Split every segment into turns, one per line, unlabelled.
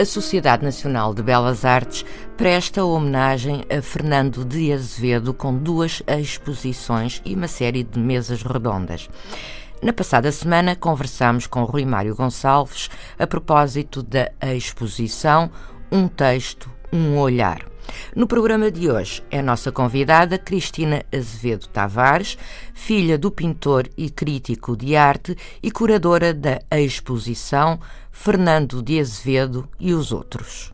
A Sociedade Nacional de Belas Artes presta homenagem a Fernando de Azevedo com duas exposições e uma série de mesas redondas. Na passada semana conversámos com Rui Mário Gonçalves a propósito da exposição Um Texto, Um Olhar. No programa de hoje é nossa convidada Cristina Azevedo Tavares, filha do pintor e crítico de arte e curadora da exposição Fernando de Azevedo e os Outros.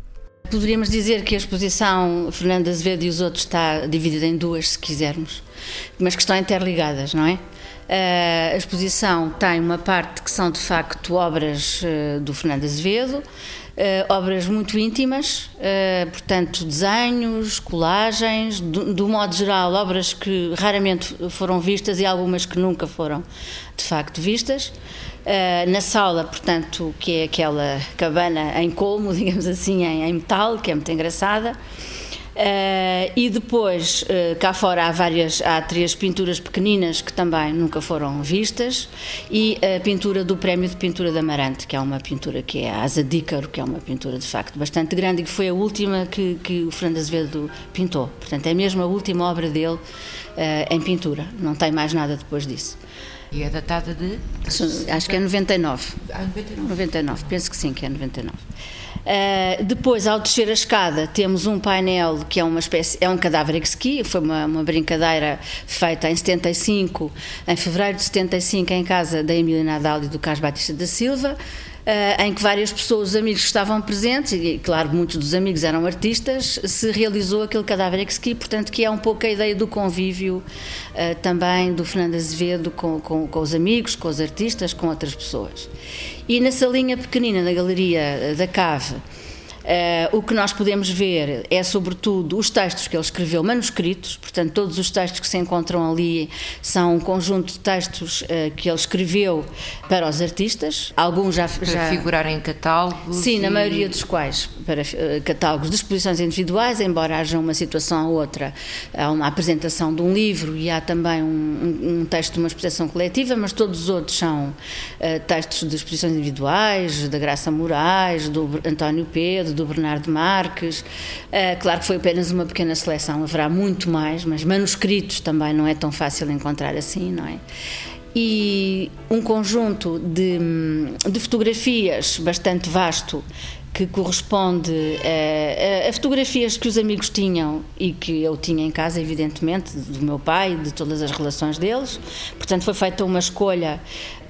Poderíamos dizer que a exposição Fernando Azevedo e os Outros está dividida em duas, se quisermos, mas que estão interligadas, não é? A exposição tem uma parte que são de facto obras eh, do Fernando Azevedo, Uh, obras muito íntimas, uh, portanto, desenhos, colagens, do, do, modo geral, obras que raramente foram vistas e algumas que nunca foram de facto vistas. Uh, na sala, portanto, que é aquela cabana em colmo, digamos assim, em, em metal, que é muito engraçada. Uh, e depois, uh, cá fora há várias, há três pinturas pequeninas que também nunca foram vistas e a pintura do Prémio de Pintura de Amarante, que é uma pintura que é a Asa Dícaro, que é uma pintura de facto bastante grande e que foi a última que, que o Fernando Azevedo pintou. Portanto, é mesmo a última obra dele uh, em pintura, não tem mais nada depois disso.
E é datada de?
Acho que é 99.
Ah, 99.
99, penso que sim, que é 99. Uh, depois, ao descer a escada, temos um painel que é uma espécie, é um cadáver exqui, foi uma, uma brincadeira feita em 75, em fevereiro de 75, em casa da Emília Nadal e do Carlos Batista da Silva. Uh, em que várias pessoas, os amigos que estavam presentes, e claro, muitos dos amigos eram artistas, se realizou aquele cadáver exqui, portanto, que é um pouco a ideia do convívio uh, também do Fernando Azevedo com, com, com, os amigos, com os artistas, com outras pessoas. E na salinha pequenina da Galeria da Cave, Uh, o que nós podemos ver é, sobretudo, os textos que ele escreveu manuscritos, portanto, todos os textos que se encontram ali são um conjunto de textos uh, que ele escreveu para os artistas, alguns já.
Para
já...
figurar em catálogos?
Sim, e... na maioria dos quais, para uh, catálogos de exposições individuais, embora haja uma situação ou outra, há uma apresentação de um livro e há também um, um, um texto de uma exposição coletiva, mas todos os outros são textos de exposições individuais, da Graça Moraes, do António Pedro do Bernardo Marques. Uh, claro que foi apenas uma pequena seleção, haverá muito mais, mas manuscritos também não é tão fácil encontrar assim, não é? E um conjunto de, de fotografias bastante vasto que corresponde a, a, fotografias que os amigos tinham e que eu tinha em casa, evidentemente, do meu pai, de todas as relações deles. Portanto, foi feita uma escolha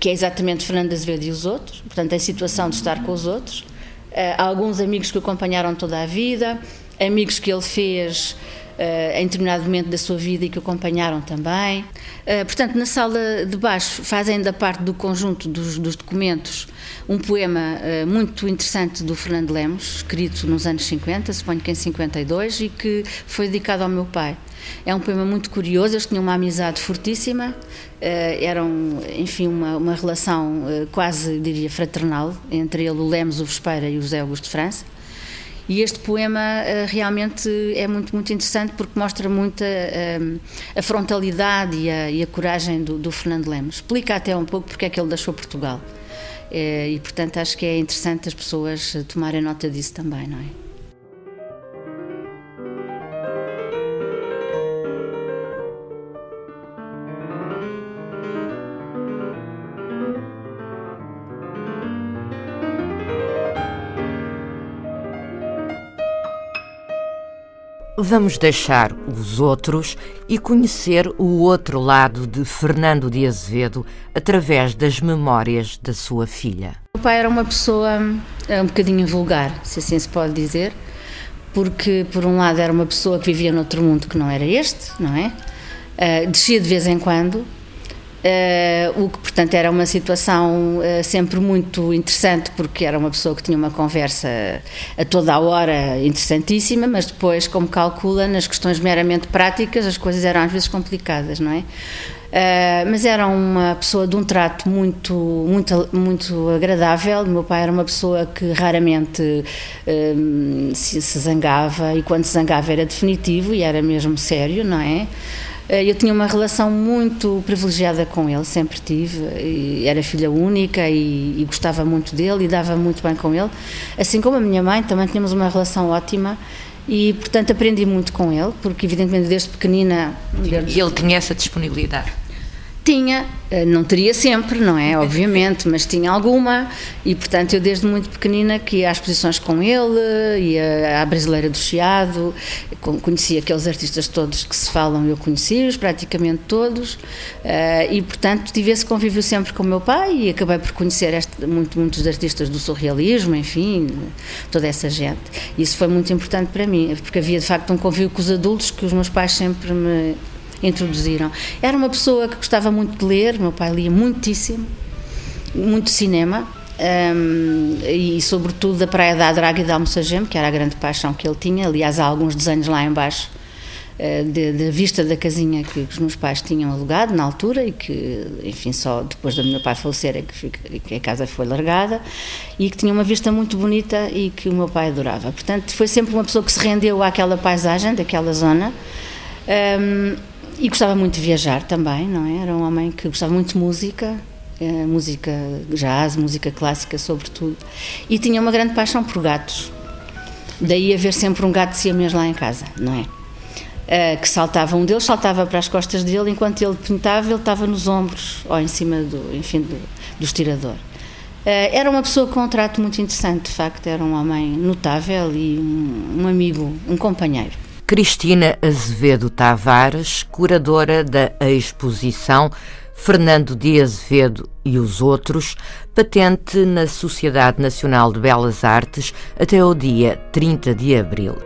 que é exatamente Fernando Azevedo e os outros, portanto, a situação de estar com os outros. Eh, alguns amigos que o acompanharam toda a vida, amigos que ele fez uh, em determinado momento da sua vida e que o acompanharam também. Uh, portanto, na sala de baixo fazem da parte do conjunto dos, dos documentos um poema uh, muito interessante do Fernando Lemos, escrito nos anos 50, suponho que em 52, e que foi dedicado ao meu pai. É um poema muito curioso, eles tinham uma amizade fortíssima, uh, eram, enfim, uma, uma relação uh, quase, diria, fraternal entre ele, o Lemos, o Vespeira e o José Augusto de França. E este poema uh, realmente é muito, muito interessante porque mostra muito a, a frontalidade e a, e a coragem do, do, Fernando Lemos. Explica até um pouco porque é que ele deixou Portugal. e, portanto, acho que é interessante as pessoas tomarem nota disso também, não é?
Vamos deixar os outros e conhecer o outro lado de Fernando de Azevedo através das memórias da sua filha.
O pai era uma pessoa eh, um bocadinho vulgar, se assim se pode dizer, porque por um lado era uma pessoa que vivia noutro mundo que não era este, não é? Uh, descia de vez em quando, Uh, o que, portanto, era uma situação uh, sempre muito interessante, porque era uma pessoa que tinha uma conversa a toda a hora interessantíssima, mas depois, como calcula, nas questões meramente práticas, as coisas eram às vezes complicadas, não é? Uh, mas era uma pessoa de um trato muito, muito, muito agradável. Meu pai era uma pessoa que raramente se, se zangava, e quando se zangava era definitivo e era mesmo sério, não é? Eh, eu tinha uma relação muito privilegiada com ele, sempre tive. Era filha única e, e, gostava muito dele e dava muito bem com ele. Assim como a minha mãe, também tínhamos uma relação ótima e, portanto, aprendi muito com ele, porque, evidentemente, desde pequenina.
Ele tinha essa disponibilidade?
Tinha, eh, não teria sempre, não é? Obviamente, mas tinha alguma e, portanto, eu desde muito pequenina que ia às exposições com ele, ia à Brasileira do Chiado, conhecia aqueles artistas todos que se falam, eu conheci-os, praticamente todos, eh, e, portanto, tive esse convívio sempre com o meu pai e acabei por conhecer este, muito, muitos artistas do surrealismo, enfim, toda essa gente. Isso foi muito importante para mim, porque havia, de facto, um convívio com os adultos que os meus pais sempre me introduziram. Era uma pessoa que gostava muito de ler, meu pai lia muitíssimo, muito cinema. Um, e sobretudo da Praia da Draga e da Almoçagem, que era a grande paixão que ele tinha. Aliás, há alguns desenhos lá embaixo de, de, vista da casinha que, que, os meus pais tinham alugado na altura e que, enfim, só depois do meu pai falecer é que, que a casa foi largada e que tinha uma vista muito bonita e que o meu pai adorava. Portanto, foi sempre uma pessoa que se rendeu àquela paisagem daquela zona. Um, e gostava muito de viajar também, não é? Era um homem que gostava muito de música, eh, música jazz, música clássica, sobretudo. E tinha uma grande paixão por gatos. Daí haver sempre um gato siamês lá em casa, não é? Uh, que saltava, um deles saltava para as costas dele, enquanto ele pintava, ele estava nos ombros ou em cima do, enfim, do, do estirador. Uh, era uma pessoa com um trato muito interessante, de facto, era um homem notável e um, um amigo, um companheiro.
Cristina Azevedo Tavares, curadora da exposição Fernando de Azevedo e os Outros, patente na Sociedade Nacional de Belas Artes até o dia 30 de abril.